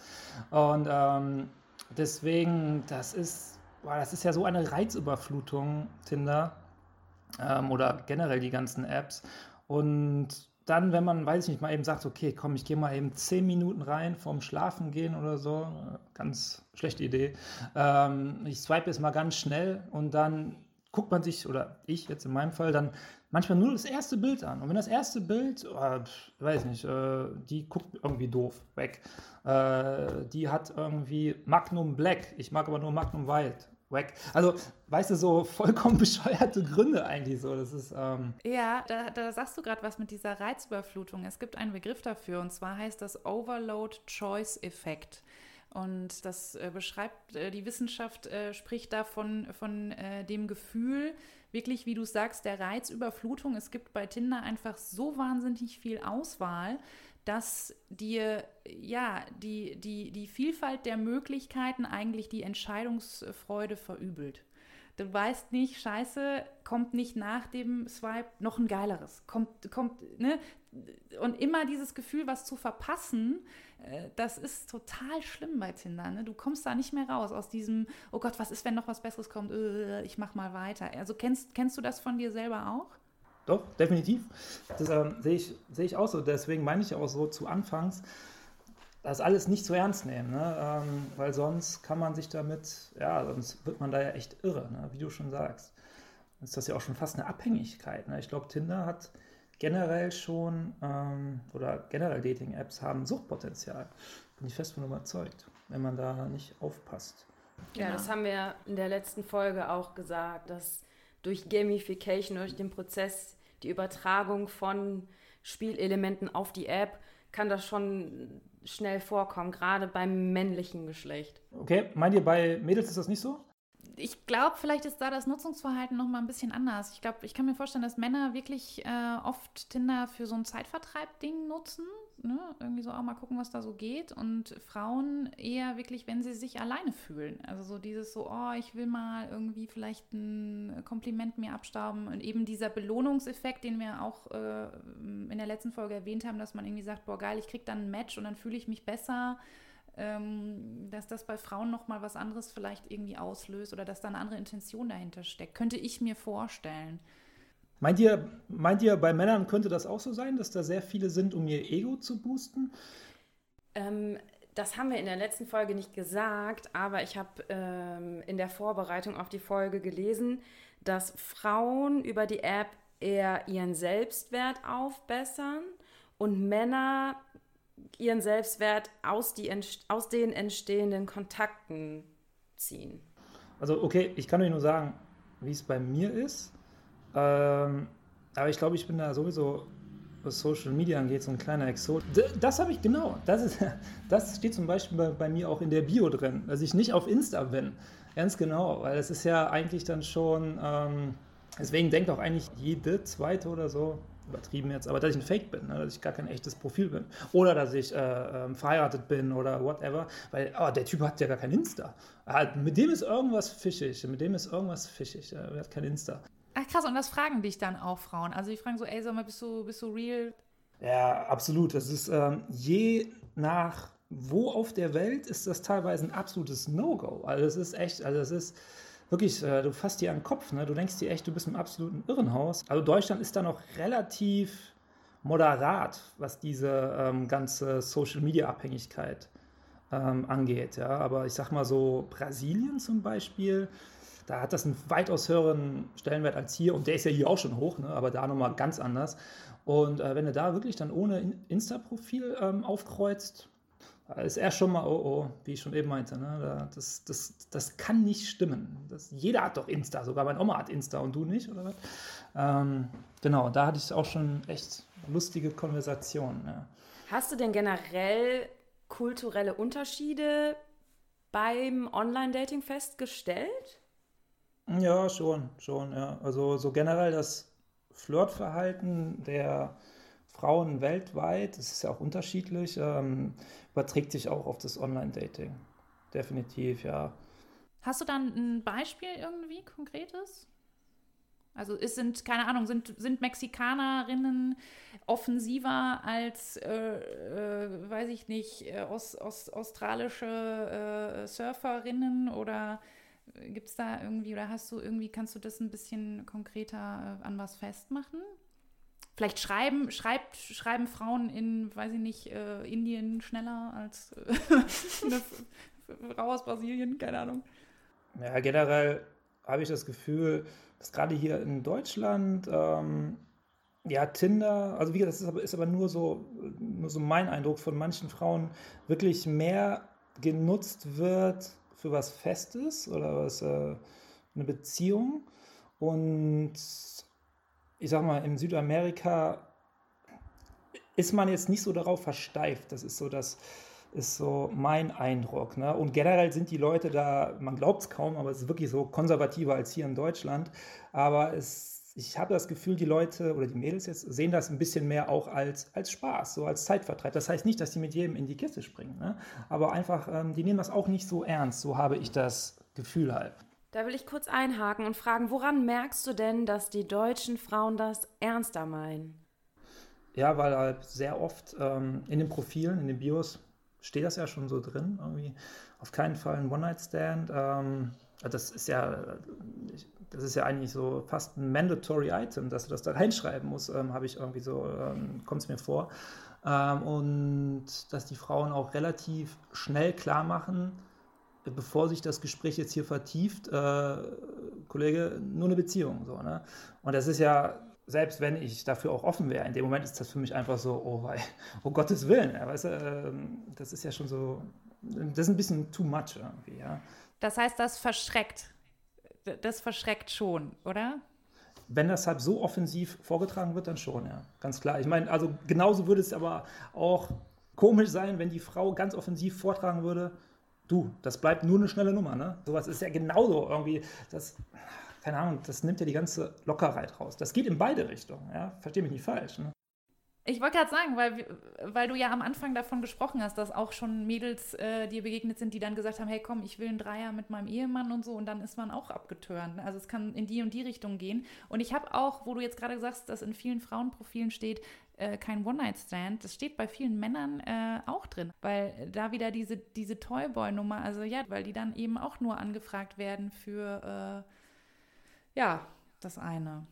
Und ähm, deswegen, das ist, boah, das ist ja so eine Reizüberflutung, Tinder ähm, oder generell die ganzen Apps. Und dann, wenn man, weiß ich nicht, mal eben sagt, okay, komm, ich gehe mal eben zehn Minuten rein vorm Schlafen gehen oder so, ganz schlechte Idee. Ähm, ich swipe jetzt mal ganz schnell und dann guckt man sich, oder ich jetzt in meinem Fall, dann manchmal nur das erste Bild an. Und wenn das erste Bild, oh, weiß nicht, äh, die guckt irgendwie doof weg. Äh, die hat irgendwie Magnum Black. Ich mag aber nur Magnum White. Weg. Also, weißt du, so vollkommen bescheuerte Gründe eigentlich so. Das ist. Ähm ja, da, da sagst du gerade was mit dieser Reizüberflutung. Es gibt einen Begriff dafür und zwar heißt das Overload Choice Effekt. Und das äh, beschreibt, äh, die Wissenschaft äh, spricht davon von äh, dem Gefühl, wirklich, wie du sagst, der Reizüberflutung. Es gibt bei Tinder einfach so wahnsinnig viel Auswahl, dass dir ja die, die, die Vielfalt der Möglichkeiten eigentlich die Entscheidungsfreude verübelt. Du weißt nicht, scheiße, kommt nicht nach dem Swipe noch ein geileres. Kommt, kommt, ne? Und immer dieses Gefühl, was zu verpassen, äh, das ist total schlimm bei Tinder. Ne? Du kommst da nicht mehr raus aus diesem, oh Gott, was ist, wenn noch was Besseres kommt? Äh, ich mach mal weiter. Also kennst, kennst du das von dir selber auch? Doch, definitiv. Das ähm, sehe ich, seh ich auch so. Deswegen meine ich auch so zu Anfangs, das alles nicht zu ernst nehmen, ne? ähm, weil sonst kann man sich damit, ja, sonst wird man da ja echt irre, ne? wie du schon sagst. Dann ist das ja auch schon fast eine Abhängigkeit. Ne? Ich glaube, Tinder hat generell schon, ähm, oder generell Dating-Apps haben Suchtpotenzial. Bin ich fest von überzeugt, wenn man da nicht aufpasst. Ja, genau. das haben wir in der letzten Folge auch gesagt, dass durch Gamification, durch den Prozess, die Übertragung von Spielelementen auf die App, kann das schon schnell vorkommen, gerade beim männlichen Geschlecht. Okay, meint ihr, bei Mädels ist das nicht so? Ich glaube, vielleicht ist da das Nutzungsverhalten noch mal ein bisschen anders. Ich glaube, ich kann mir vorstellen, dass Männer wirklich äh, oft Tinder für so ein Zeitvertreib-Ding nutzen. Ne? Irgendwie so auch mal gucken, was da so geht. Und Frauen eher wirklich, wenn sie sich alleine fühlen. Also so dieses so, oh, ich will mal irgendwie vielleicht ein Kompliment mir abstauben. Und eben dieser Belohnungseffekt, den wir auch äh, in der letzten Folge erwähnt haben, dass man irgendwie sagt, boah, geil, ich krieg dann ein Match und dann fühle ich mich besser dass das bei Frauen noch mal was anderes vielleicht irgendwie auslöst oder dass da eine andere Intention dahinter steckt. Könnte ich mir vorstellen. Meint ihr, meint ihr, bei Männern könnte das auch so sein, dass da sehr viele sind, um ihr Ego zu boosten? Ähm, das haben wir in der letzten Folge nicht gesagt, aber ich habe ähm, in der Vorbereitung auf die Folge gelesen, dass Frauen über die App eher ihren Selbstwert aufbessern und Männer ihren Selbstwert aus, die, aus den entstehenden Kontakten ziehen. Also okay, ich kann euch nur sagen, wie es bei mir ist. Ähm, aber ich glaube, ich bin da sowieso, was Social Media angeht, so ein kleiner Exot. Das habe ich genau. Das, ist, das steht zum Beispiel bei, bei, mir auch in der Bio drin, dass ich nicht auf Insta bin. Ganz genau, weil es ist ja eigentlich dann schon, ähm, deswegen denkt auch eigentlich jede zweite oder so, übertrieben jetzt, aber dass ich ein Fake bin, ne? dass ich gar kein echtes Profil bin. Oder dass ich äh, äh, verheiratet bin oder whatever, weil oh, der Typ hat ja gar kein Insta. Ah, mit dem ist irgendwas fischig, mit dem ist irgendwas fischig, er hat kein Insta. Ach krass, und das fragen dich dann auch Frauen. Also die fragen so, ey, sag mal, bist du, bist du real? Ja, absolut. Das ist ähm, je nach wo auf der Welt ist das teilweise ein absolutes No-Go. Also das ist echt, also das ist wirklich, äh, du fasst dir an den Kopf, ne? du denkst dir echt, du bist im absoluten Irrenhaus. Also Deutschland ist da noch relativ moderat, was diese ähm, ganze Social-Media-Abhängigkeit ähm, angeht. Ja? Aber ich sag mal so, Brasilien zum Beispiel, da hat das einen weitaus höheren Stellenwert als hier und der ist ja hier auch schon hoch, ne? aber da nochmal ganz anders. Und äh, wenn du da wirklich dann ohne Insta-Profil ähm, aufkreuzt, ist er schon mal, oh oh, wie ich schon eben meinte, ne? das, das, das kann nicht stimmen. Das, jeder hat doch Insta, sogar meine Oma hat Insta und du nicht, oder was? Ähm, genau, da hatte ich auch schon echt lustige Konversationen. Ja. Hast du denn generell kulturelle Unterschiede beim Online-Dating festgestellt? Ja, schon, schon, ja. Also so generell das Flirtverhalten der Frauen weltweit, das ist ja auch unterschiedlich, ähm, überträgt sich auch auf das Online-Dating. Definitiv, ja. Hast du dann ein Beispiel irgendwie konkretes? Also es sind, keine Ahnung, sind, sind Mexikanerinnen offensiver als, äh, äh, weiß ich nicht, äh, aus, aus, australische äh, Surferinnen oder gibt es da irgendwie, oder hast du irgendwie, kannst du das ein bisschen konkreter äh, an was festmachen? Vielleicht schreiben, schreibt, schreiben Frauen in, weiß ich nicht, äh, Indien schneller als äh, eine Frau aus Brasilien, keine Ahnung. Ja, generell habe ich das Gefühl, dass gerade hier in Deutschland, ähm, ja, Tinder, also wie gesagt, das ist aber, ist aber nur, so, nur so mein Eindruck von manchen Frauen, wirklich mehr genutzt wird für was Festes oder was, äh, eine Beziehung. Und ich sag mal, in Südamerika ist man jetzt nicht so darauf versteift. Das ist so das ist so mein Eindruck. Ne? Und generell sind die Leute da, man glaubt es kaum, aber es ist wirklich so konservativer als hier in Deutschland. Aber es, ich habe das Gefühl, die Leute oder die Mädels jetzt sehen das ein bisschen mehr auch als, als Spaß, so als Zeitvertreib. Das heißt nicht, dass die mit jedem in die Kiste springen, ne? aber einfach, ähm, die nehmen das auch nicht so ernst. So habe ich das Gefühl halt. Da will ich kurz einhaken und fragen, woran merkst du denn, dass die deutschen Frauen das ernster meinen? Ja, weil halt sehr oft ähm, in den Profilen, in den Bios steht das ja schon so drin, irgendwie. Auf keinen Fall ein One-Night-Stand. Ähm, das ist ja, das ist ja eigentlich so fast ein mandatory Item, dass du das da reinschreiben musst, ähm, habe ich irgendwie so, ähm, kommt es mir vor. Ähm, und dass die Frauen auch relativ schnell klar machen, bevor sich das Gespräch jetzt hier vertieft, äh, Kollege, nur eine Beziehung. So, ne? Und das ist ja, selbst wenn ich dafür auch offen wäre, in dem Moment ist das für mich einfach so, oh, wei, oh Gottes Willen. Ja, weißt du, äh, das ist ja schon so, das ist ein bisschen too much irgendwie. Ja. Das heißt, das verschreckt. Das verschreckt schon, oder? Wenn das halt so offensiv vorgetragen wird, dann schon, ja. Ganz klar. Ich meine, also genauso würde es aber auch komisch sein, wenn die Frau ganz offensiv vortragen würde, du, das bleibt nur eine schnelle Nummer, ne? Sowas ist ja genauso irgendwie, das, keine Ahnung, das nimmt ja die ganze Lockerheit raus. Das geht in beide Richtungen, ja? Versteh mich nicht falsch, ne? Ich wollte gerade sagen, weil, weil du ja am Anfang davon gesprochen hast, dass auch schon Mädels äh, dir begegnet sind, die dann gesagt haben, hey komm, ich will einen Dreier mit meinem Ehemann und so und dann ist man auch abgeturnt. Also es kann in die und die Richtung gehen. Und ich habe auch, wo du jetzt gerade sagst, dass in vielen Frauenprofilen steht, äh, kein One-Night-Stand, das steht bei vielen Männern äh, auch drin, weil da wieder diese, diese Toyboy-Nummer, also ja, weil die dann eben auch nur angefragt werden für, äh, ja, das eine.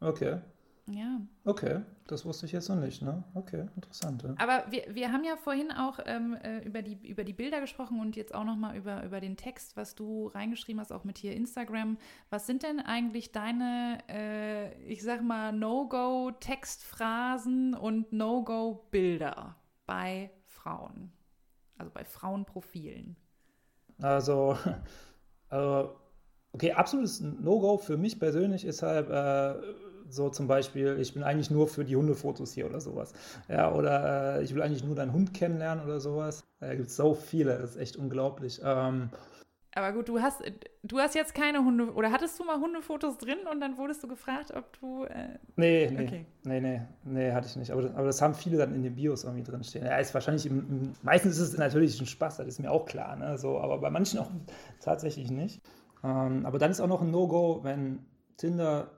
Okay. Ja. Okay, das wusste ich jetzt noch nicht, ne? Okay, interessant. Ja. Aber wir, wir haben ja vorhin auch ähm, äh, über, die, über die Bilder gesprochen und jetzt auch nochmal über, über den Text, was du reingeschrieben hast, auch mit hier Instagram. Was sind denn eigentlich deine, äh, ich sag mal, No-Go-Textphrasen und No-Go-Bilder bei Frauen? Also bei Frauenprofilen? Also, äh, okay, absolutes No-Go für mich persönlich ist halt äh, so zum Beispiel, ich bin eigentlich nur für die Hundefotos hier oder sowas. Ja, oder äh, ich will eigentlich nur deinen Hund kennenlernen oder sowas. Da gibt es so viele, das ist echt unglaublich. Ähm, Aber gut, du hast, du hast jetzt keine Hunde, oder hattest du mal Hundefotos drin und dann wurdest du gefragt, ob du. Äh, nee, nee, okay. nee, nee, nee, hatte ich nicht. Aber, aber das haben viele dann in den Bios irgendwie drinstehen. Ja, ist wahrscheinlich, im, im, meistens ist es natürlich ein Spaß, das ist mir auch klar, ne? so, aber bei manchen auch tatsächlich nicht. Ähm, aber dann ist auch noch ein No-Go, wenn Tinder,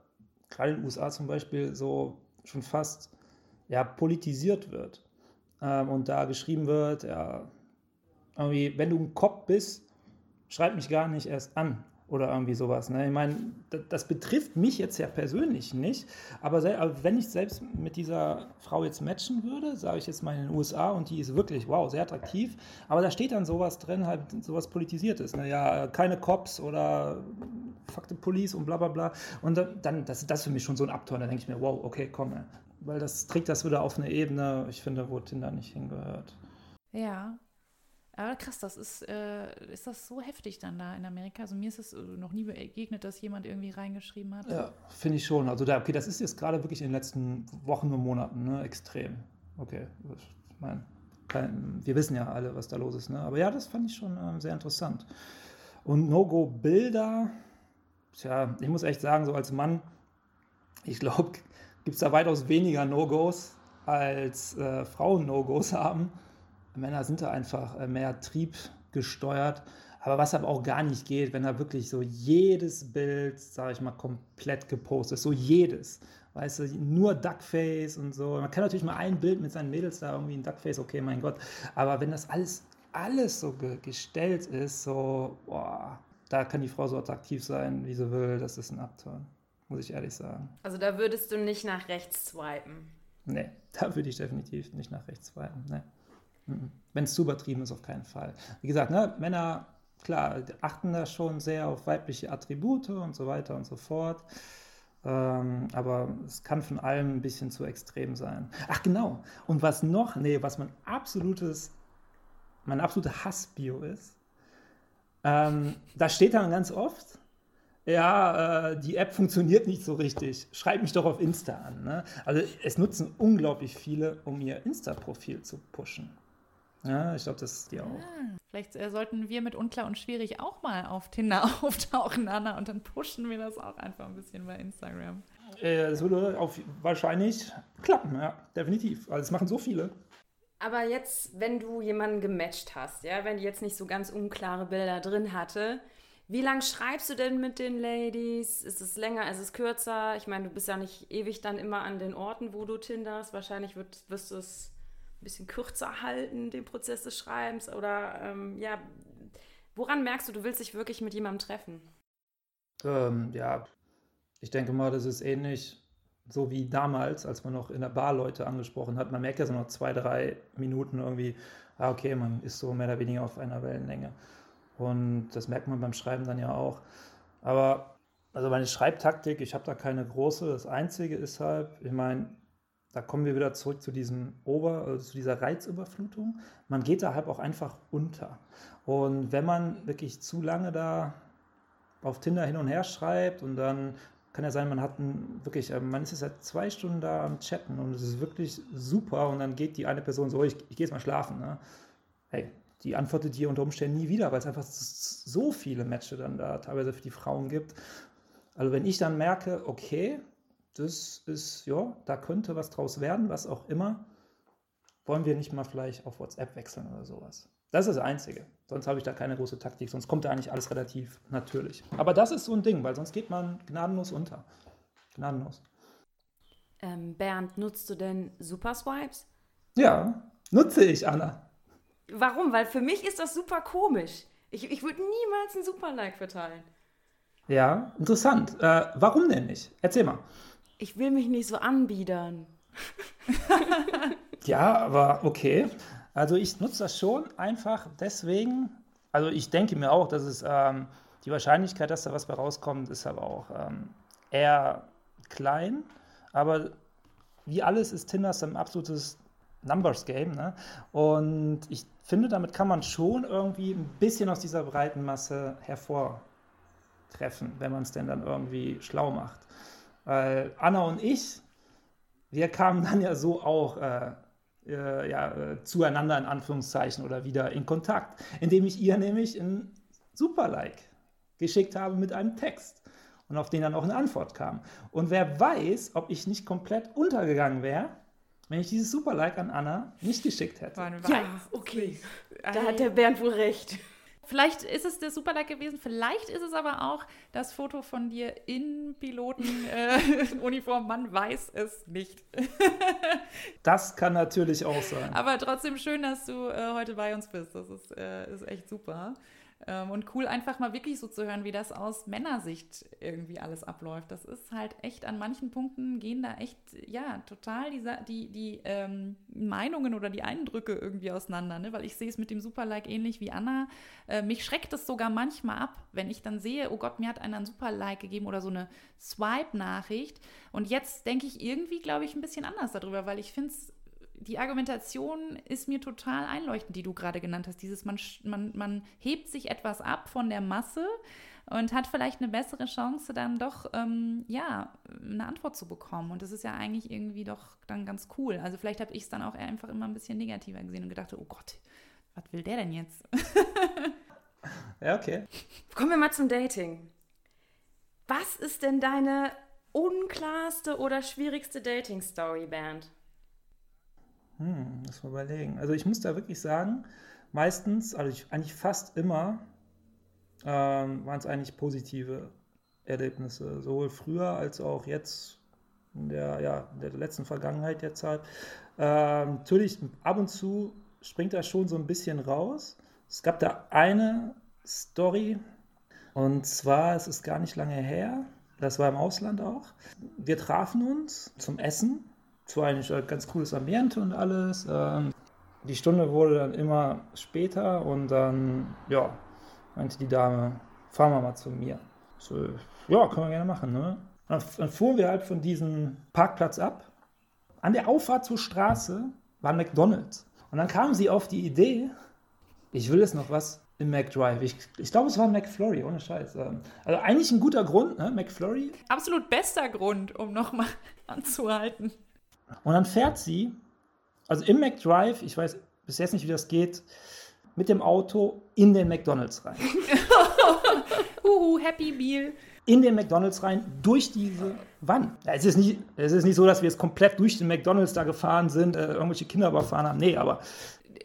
gerade in den USA zum Beispiel, so schon fast ja, politisiert wird. Ähm, und da geschrieben wird, ja, irgendwie, wenn du ein Kopf bist, schreib mich gar nicht erst an oder irgendwie sowas. Ne? Ich meine, das, betrifft mich jetzt ja persönlich nicht, aber, aber, wenn ich selbst mit dieser Frau jetzt matchen würde, sage ich jetzt mal in den USA und die ist wirklich, wow, sehr attraktiv, aber da steht dann sowas drin, halt sowas politisiertes. Ne? Ja, keine Cops oder fuck the police und bla bla bla. Und dann, das, das ist für mich schon so ein Abturn, da denke ich mir, wow, okay, komm, weil das trägt das wieder auf eine Ebene, ich finde, wo Tinder nicht hingehört. Ja, aber krass, das ist, äh, ist das so heftig dann da in Amerika? Also mir ist es äh, noch nie begegnet, dass jemand irgendwie reingeschrieben hat. Ja, finde ich schon. Also da, okay, das ist jetzt gerade wirklich in den letzten Wochen und Monaten ne, extrem. Okay, ich meine, wir wissen ja alle, was da los ist. Ne? Aber ja, das fand ich schon äh, sehr interessant. Und No-Go-Bilder, tja, ich muss echt sagen, so als Mann, ich glaube, gibt es da weitaus weniger No-Gos, als äh, Frauen No-Gos haben. Männer sind da einfach äh, mehr triebgesteuert. Aber was aber auch gar nicht geht, wenn da wirklich so jedes Bild, sage ich mal, komplett gepostet ist, so jedes. Weißt du, nur Duckface und so. Man kann natürlich mal ein Bild mit seinen Mädels da irgendwie ein Duckface, okay, mein Gott. Aber wenn das alles, alles so ge gestellt ist, so, boah, da kann die Frau so attraktiv sein, wie sie will, das ist ein Abturn, muss ich ehrlich sagen. Also da würdest du nicht nach rechts swipen? Nee, da würde ich definitiv nicht nach rechts swipen, nee. Wenn es zu übertrieben ist, auf keinen Fall. Wie gesagt, ne, Männer, klar, achten da schon sehr auf weibliche Attribute und so weiter und so fort. Ähm, aber es kann von allem ein bisschen zu extrem sein. Ach genau. Und was noch, nee, was mein absolutes, mein absoluter Hassbio ist, ähm, da steht dann ganz oft, ja, äh, die App funktioniert nicht so richtig. Schreib mich doch auf Insta an. Ne? Also es nutzen unglaublich viele, um ihr Insta-Profil zu pushen. Ja, ich glaube, das ist die auch. Ah, vielleicht äh, sollten wir mit Unklar und Schwierig auch mal auf Tinder auftauchen, Anna, und dann pushen wir das auch einfach ein bisschen bei Instagram. Äh, das würde auf, wahrscheinlich klappen, ja, definitiv. Also, das machen so viele. Aber jetzt, wenn du jemanden gematcht hast, ja, wenn die jetzt nicht so ganz unklare Bilder drin hatte, wie lange schreibst du denn mit den Ladies? Ist es länger, ist es kürzer? Ich meine, du bist ja nicht ewig dann immer an den Orten, wo du tinderst. Wahrscheinlich wird, wirst du es ein bisschen kürzer halten, den Prozess des Schreibens? Oder ähm, ja, woran merkst du, du willst dich wirklich mit jemandem treffen? Ähm, ja, ich denke mal, das ist ähnlich so wie damals, als man noch in der Bar Leute angesprochen hat. Man merkt ja so noch zwei, drei Minuten irgendwie, ah, okay, man ist so mehr oder weniger auf einer Wellenlänge. Und das merkt man beim Schreiben dann ja auch. Aber also meine Schreibtaktik, ich habe da keine große. Das Einzige ist halt, ich meine, da kommen wir wieder zurück zu diesem Ober, also zu dieser Reizüberflutung. Man geht da halt auch einfach unter. Und wenn man wirklich zu lange da auf Tinder hin und her schreibt und dann kann ja sein, man hat einen, wirklich, äh, man ist jetzt seit zwei Stunden da am Chatten und es ist wirklich super und dann geht die eine Person so, ich, ich gehe jetzt mal schlafen. Ne? Hey, die antwortet dir unter Umständen nie wieder, weil es einfach so viele Matches dann da teilweise für die Frauen gibt. Also wenn ich dann merke, okay, das ist, ja, da könnte was draus werden, was auch immer. Wollen wir nicht mal vielleicht auf WhatsApp wechseln oder sowas? Das ist das Einzige. Sonst habe ich da keine große Taktik, sonst kommt da eigentlich alles relativ natürlich. Aber das ist so ein Ding, weil sonst geht man gnadenlos unter. Gnadenlos. Ähm, Bernd, nutzt du denn Super Swipes? Ja, nutze ich, Anna. Warum? Weil für mich ist das super komisch. Ich, ich würde niemals ein Super-Like verteilen. Ja, interessant. Äh, warum denn nicht? Erzähl mal ich will mich nicht so anbiedern. ja, aber okay. Also ich nutze das schon einfach deswegen. Also ich denke mir auch, dass es ähm, die Wahrscheinlichkeit, dass da was bei rauskommt, ist aber auch ähm, eher klein. Aber wie alles ist Tinder ein absolutes Numbers Game. Ne? Und ich finde, damit kann man schon irgendwie ein bisschen aus dieser breiten Masse hervortreffen, wenn man es denn dann irgendwie schlau macht. Weil Anna und ich, wir kamen dann ja so auch äh, äh, ja, äh, zueinander in Anführungszeichen oder wieder in Kontakt, indem ich ihr nämlich in Super-Like geschickt habe mit einem Text und auf den dann auch eine Antwort kam. Und wer weiß, ob ich nicht komplett untergegangen wäre, wenn ich dieses Super-Like an Anna nicht geschickt hätte. Ja, okay. Da hat der Bernd wohl recht. Vielleicht ist es der Superlag gewesen, vielleicht ist es aber auch das Foto von dir in Pilotenuniform. Äh, Man weiß es nicht. das kann natürlich auch sein. Aber trotzdem schön, dass du äh, heute bei uns bist. Das ist, äh, ist echt super. Ähm, und cool, einfach mal wirklich so zu hören, wie das aus Männersicht irgendwie alles abläuft. Das ist halt echt, an manchen Punkten gehen da echt, ja, total die, die, die ähm, Meinungen oder die Eindrücke irgendwie auseinander. Ne? Weil ich sehe es mit dem Superlike ähnlich wie Anna. Äh, mich schreckt es sogar manchmal ab, wenn ich dann sehe, oh Gott, mir hat einer ein Superlike gegeben oder so eine Swipe-Nachricht. Und jetzt denke ich irgendwie, glaube ich, ein bisschen anders darüber, weil ich finde es die Argumentation ist mir total einleuchtend, die du gerade genannt hast. Dieses, man, man, man hebt sich etwas ab von der Masse und hat vielleicht eine bessere Chance, dann doch, ähm, ja, eine Antwort zu bekommen. Und das ist ja eigentlich irgendwie doch dann ganz cool. Also vielleicht habe ich es dann auch einfach immer ein bisschen negativer gesehen und gedacht, oh Gott, was will der denn jetzt? ja, okay. Kommen wir mal zum Dating. Was ist denn deine unklarste oder schwierigste Dating-Story, Band? Hm, muss mal überlegen. Also ich muss da wirklich sagen, meistens, also ich, eigentlich fast immer, ähm, waren es eigentlich positive Erlebnisse, sowohl früher als auch jetzt in der, ja, in der letzten Vergangenheit der Zeit. Ähm, natürlich, ab und zu springt da schon so ein bisschen raus. Es gab da eine Story, und zwar, es ist gar nicht lange her, das war im Ausland auch. Wir trafen uns zum Essen zwar eigentlich ein ganz cooles Ambiente und alles. Ähm, die Stunde wurde dann immer später und dann, ja, meinte die Dame, fahren wir mal zu mir. So, ja, können wir gerne machen, ne? Dann, dann fuhren wir halt von diesem Parkplatz ab. An der Auffahrt zur Straße war McDonalds. Und dann kam sie auf die Idee, ich will jetzt noch was im McDrive. Ich, ich glaube, es war McFlurry, ohne Scheiß. Ähm, also eigentlich ein guter Grund, ne? McFlurry. Absolut bester Grund, um nochmal anzuhalten. Und dann fährt sie, also im McDrive, ich weiß bis jetzt nicht, wie das geht, mit dem Auto in den McDonalds rein. Uhu, Happy Meal. In den McDonalds rein, durch diese Wand. Ja, es, ist nicht, es ist nicht so, dass wir jetzt komplett durch den McDonalds da gefahren sind, äh, irgendwelche Kinder überfahren haben. Nee, aber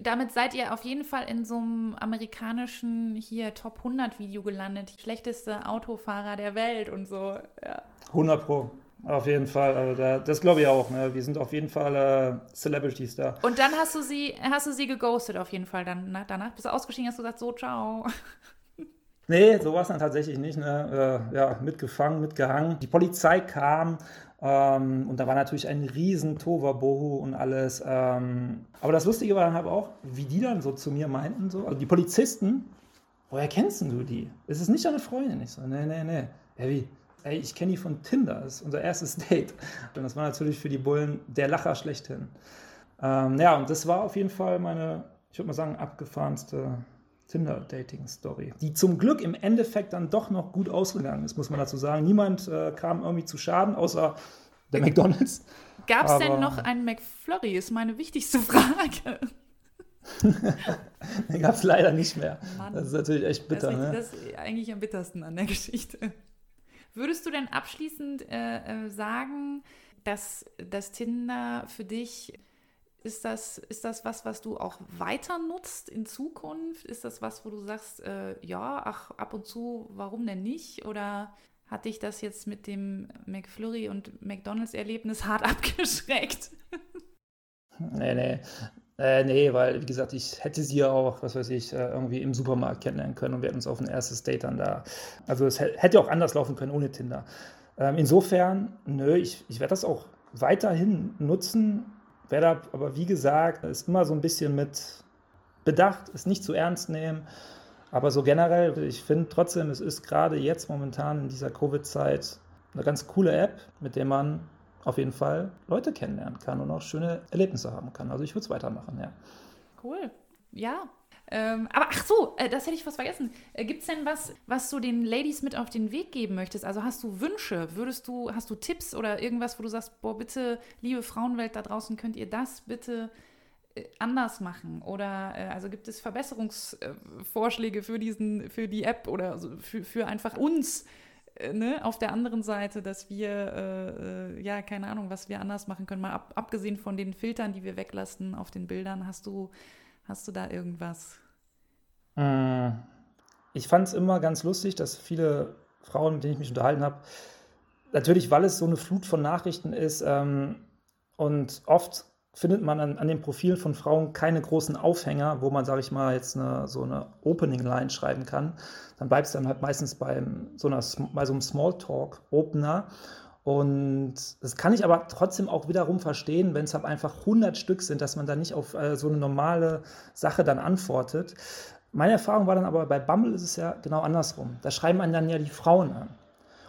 damit seid ihr auf jeden Fall in so einem amerikanischen hier Top 100 Video gelandet. Schlechteste Autofahrer der Welt und so. Ja. 100 Pro. Auf jeden Fall, also da, das glaube ich auch. Ne? Wir sind auf jeden Fall äh, Celebrities da. Und dann hast du sie, hast du sie geghostet auf jeden Fall. Dann danach bist du ausgestiegen, hast du gesagt, so ciao. Nee, so war es dann tatsächlich nicht. Ne? Äh, ja, mitgefangen, mitgehangen. Die Polizei kam ähm, und da war natürlich ein riesen Toverbohu und alles. Ähm, aber das Lustige war dann aber auch, wie die dann so zu mir meinten, so, also die Polizisten, woher kennst du die? Es ist nicht deine Freundin. Ich so, nee, nee, nee. Ja, wie? Ey, ich kenne die von Tinder, das ist unser erstes Date. Und das war natürlich für die Bullen der Lacher schlechthin. Ähm, ja, und das war auf jeden Fall meine, ich würde mal sagen, abgefahrenste Tinder-Dating-Story, die zum Glück im Endeffekt dann doch noch gut ausgegangen ist, muss man dazu sagen. Niemand äh, kam irgendwie zu Schaden, außer der McDonalds. Gab es denn noch einen McFlurry, ist meine wichtigste Frage. Den gab es leider nicht mehr. Mann, das ist natürlich echt bitter. Das ist, ne? das ist eigentlich am bittersten an der Geschichte. Würdest du denn abschließend äh, äh, sagen, dass das Tinder für dich ist das, ist das was, was du auch weiter nutzt in Zukunft? Ist das was, wo du sagst, äh, ja, ach, ab und zu, warum denn nicht? Oder hat dich das jetzt mit dem McFlurry und McDonalds-Erlebnis hart abgeschreckt? Nee, nee. Äh, nee, weil, wie gesagt, ich hätte sie ja auch, was weiß ich, äh, irgendwie im Supermarkt kennenlernen können und wir hätten uns auf ein erstes Date dann da. Also es hätte auch anders laufen können ohne Tinder. Ähm, insofern, nö, ich, ich werde das auch weiterhin nutzen, werde aber, wie gesagt, ist immer so ein bisschen mit Bedacht, es nicht zu ernst nehmen. Aber so generell, ich finde trotzdem, es ist gerade jetzt momentan in dieser Covid-Zeit eine ganz coole App, mit der man auf jeden Fall Leute kennenlernen kann und auch schöne Erlebnisse haben kann. Also ich würde es weitermachen, ja. Cool. Ja. Ähm, aber ach so, äh, das hätte ich fast vergessen. Äh, Gibt es denn was, was du den Ladies mit auf den Weg geben möchtest? Also hast du Wünsche? Würdest du, hast du Tipps oder irgendwas, wo du sagst, boah, bitte, liebe Frauenwelt da draußen, könnt ihr das bitte äh, anders machen? Oder äh, also gibt es Verbesserungsvorschläge für diesen, für die App oder für, für einfach uns? Äh, ne, auf der anderen Seite, dass wir, äh, ja, keine Ahnung, was wir anders machen können. Mal ab, abgesehen von den Filtern, die wir weglassen auf den Bildern, hast du, hast du da irgendwas? Ich fand es immer ganz lustig, dass viele Frauen, mit denen ich mich unterhalten habe, natürlich, weil es so eine Flut von Nachrichten ist ähm, und oft findet man an, an den Profilen von Frauen keine großen Aufhänger, wo man, sage ich mal, jetzt eine, so eine Opening-Line schreiben kann. Dann bleibt es dann halt meistens beim, so einer, bei so einem Smalltalk-Opener. Und das kann ich aber trotzdem auch wiederum verstehen, wenn es halt einfach 100 Stück sind, dass man da nicht auf äh, so eine normale Sache dann antwortet. Meine Erfahrung war dann aber, bei Bumble ist es ja genau andersrum. Da schreiben einen dann ja die Frauen an.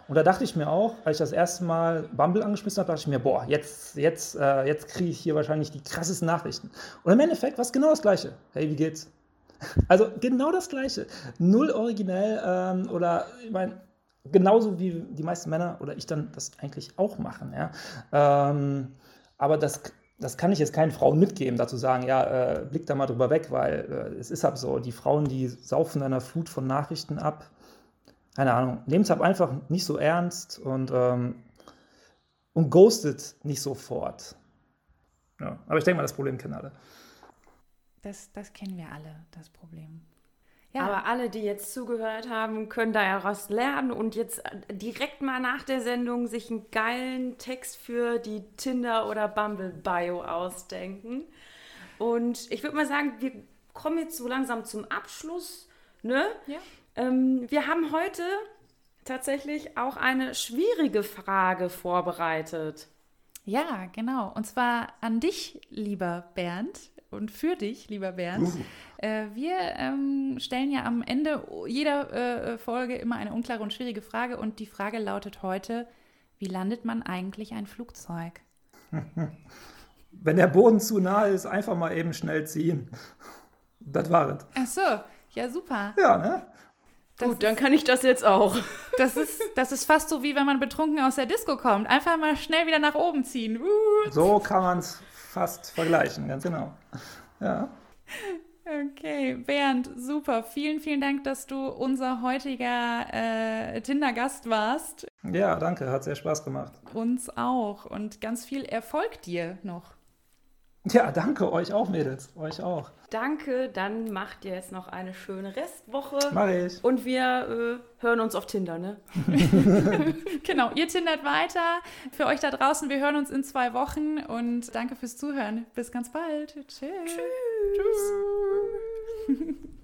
Und da dachte ich mir auch, als ich das erste Mal Bumble angeschmissen habe, dachte ich mir, boah, jetzt, jetzt, äh, jetzt kriege ich hier wahrscheinlich die krassesten Nachrichten. Und im Endeffekt war es genau das Gleiche. Hey, wie geht's? Also genau das Gleiche. Null originell ähm, oder ich meine, genauso wie die meisten Männer oder ich dann das eigentlich auch machen. Ja? Ähm, aber das, das kann ich jetzt keinen Frauen mitgeben, dazu sagen, ja, äh, blick da mal drüber weg, weil äh, es ist halt so, die Frauen, die saufen einer Flut von Nachrichten ab keine Ahnung, nehmt es halt einfach nicht so ernst und, ähm, und ghostet nicht sofort. Ja, aber ich denke mal, das Problem kennen alle. Das, das kennen wir alle, das Problem. Ja. Aber alle, die jetzt zugehört haben, können da ja was lernen und jetzt direkt mal nach der Sendung sich einen geilen Text für die Tinder- oder Bumble-Bio ausdenken. Und ich würde mal sagen, wir kommen jetzt so langsam zum Abschluss. Ne? Ja. Ähm, wir haben heute tatsächlich auch eine schwierige Frage vorbereitet. Ja, genau. Und zwar an dich, lieber Bernd, und für dich, lieber Bernd. Uh. Äh, wir ähm, stellen ja am Ende jeder äh, Folge immer eine unklare und schwierige Frage. Und die Frage lautet heute: Wie landet man eigentlich ein Flugzeug? Wenn der Boden zu nahe ist, einfach mal eben schnell ziehen. Das war es. Ach so, ja, super. Ja, ne? Das Gut, dann kann ich das jetzt auch. Das ist, das ist fast so, wie wenn man betrunken aus der Disco kommt. Einfach mal schnell wieder nach oben ziehen. So kann man es fast vergleichen, ganz genau. Ja. Okay, Bernd, super. Vielen, vielen Dank, dass du unser heutiger äh, Tinder-Gast warst. Ja, danke, hat sehr Spaß gemacht. Uns auch und ganz viel Erfolg dir noch. Ja, danke euch auch, Mädels. Euch auch. Danke, dann macht ihr jetzt noch eine schöne Restwoche. Mach ich. Und wir äh, hören uns auf Tinder, ne? genau, ihr tindert weiter. Für euch da draußen, wir hören uns in zwei Wochen und danke fürs Zuhören. Bis ganz bald. Tschüss. Tschüss. Tschüss.